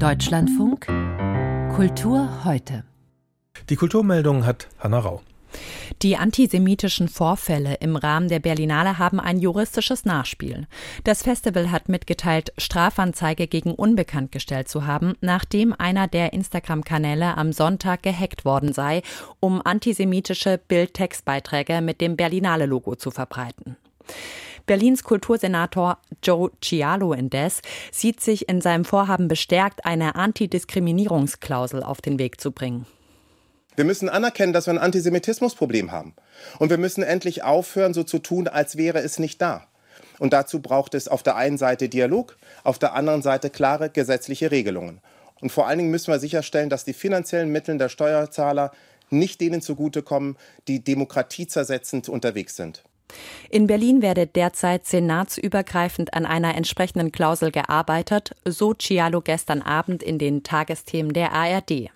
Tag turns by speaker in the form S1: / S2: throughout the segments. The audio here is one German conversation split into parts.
S1: Deutschlandfunk Kultur heute.
S2: Die Kulturmeldung hat Hanna Rau.
S3: Die antisemitischen Vorfälle im Rahmen der Berlinale haben ein juristisches Nachspiel. Das Festival hat mitgeteilt, Strafanzeige gegen Unbekannt gestellt zu haben, nachdem einer der Instagram-Kanäle am Sonntag gehackt worden sei, um antisemitische Bild-Textbeiträge mit dem Berlinale-Logo zu verbreiten. Berlins Kultursenator Joe Cialo indes sieht sich in seinem Vorhaben bestärkt, eine Antidiskriminierungsklausel auf den Weg zu bringen.
S4: Wir müssen anerkennen, dass wir ein Antisemitismusproblem haben. Und wir müssen endlich aufhören, so zu tun, als wäre es nicht da. Und dazu braucht es auf der einen Seite Dialog, auf der anderen Seite klare gesetzliche Regelungen. Und vor allen Dingen müssen wir sicherstellen, dass die finanziellen Mittel der Steuerzahler nicht denen zugutekommen, die demokratiezersetzend unterwegs sind.
S3: In Berlin werde derzeit senatsübergreifend an einer entsprechenden Klausel gearbeitet, so Cialo gestern Abend in den Tagesthemen der ARD.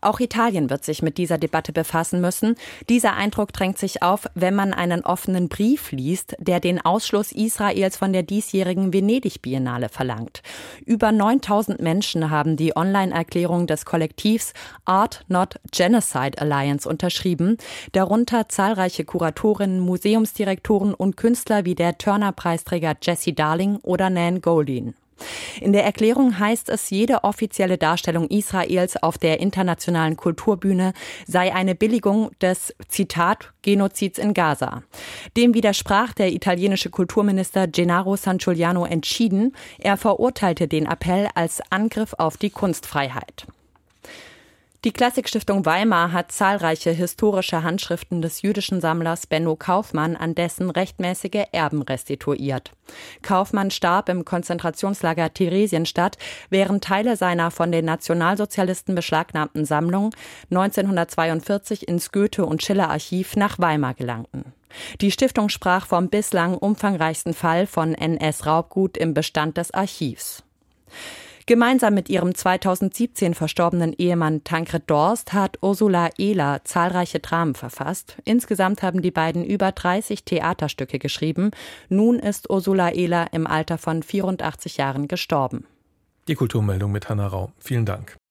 S3: Auch Italien wird sich mit dieser Debatte befassen müssen. Dieser Eindruck drängt sich auf, wenn man einen offenen Brief liest, der den Ausschluss Israels von der diesjährigen Venedig-Biennale verlangt. Über 9000 Menschen haben die Online-Erklärung des Kollektivs Art Not Genocide Alliance unterschrieben, darunter zahlreiche Kuratorinnen, Museumsdirektoren und Künstler wie der Turner-Preisträger Jesse Darling oder Nan Goldin. In der Erklärung heißt es, jede offizielle Darstellung Israels auf der internationalen Kulturbühne sei eine Billigung des Zitat Genozids in Gaza. Dem widersprach der italienische Kulturminister Gennaro San Giuliano entschieden. Er verurteilte den Appell als Angriff auf die Kunstfreiheit. Die Klassikstiftung Weimar hat zahlreiche historische Handschriften des jüdischen Sammlers Benno Kaufmann an dessen rechtmäßige Erben restituiert. Kaufmann starb im Konzentrationslager Theresienstadt, während Teile seiner von den Nationalsozialisten beschlagnahmten Sammlung 1942 ins Goethe- und Schiller-Archiv nach Weimar gelangten. Die Stiftung sprach vom bislang umfangreichsten Fall von NS-Raubgut im Bestand des Archivs. Gemeinsam mit ihrem 2017 verstorbenen Ehemann Tankred Dorst hat Ursula Ehler zahlreiche Dramen verfasst. Insgesamt haben die beiden über 30 Theaterstücke geschrieben. Nun ist Ursula Ehler im Alter von 84 Jahren gestorben.
S2: Die Kulturmeldung mit Hanna Rau. Vielen Dank.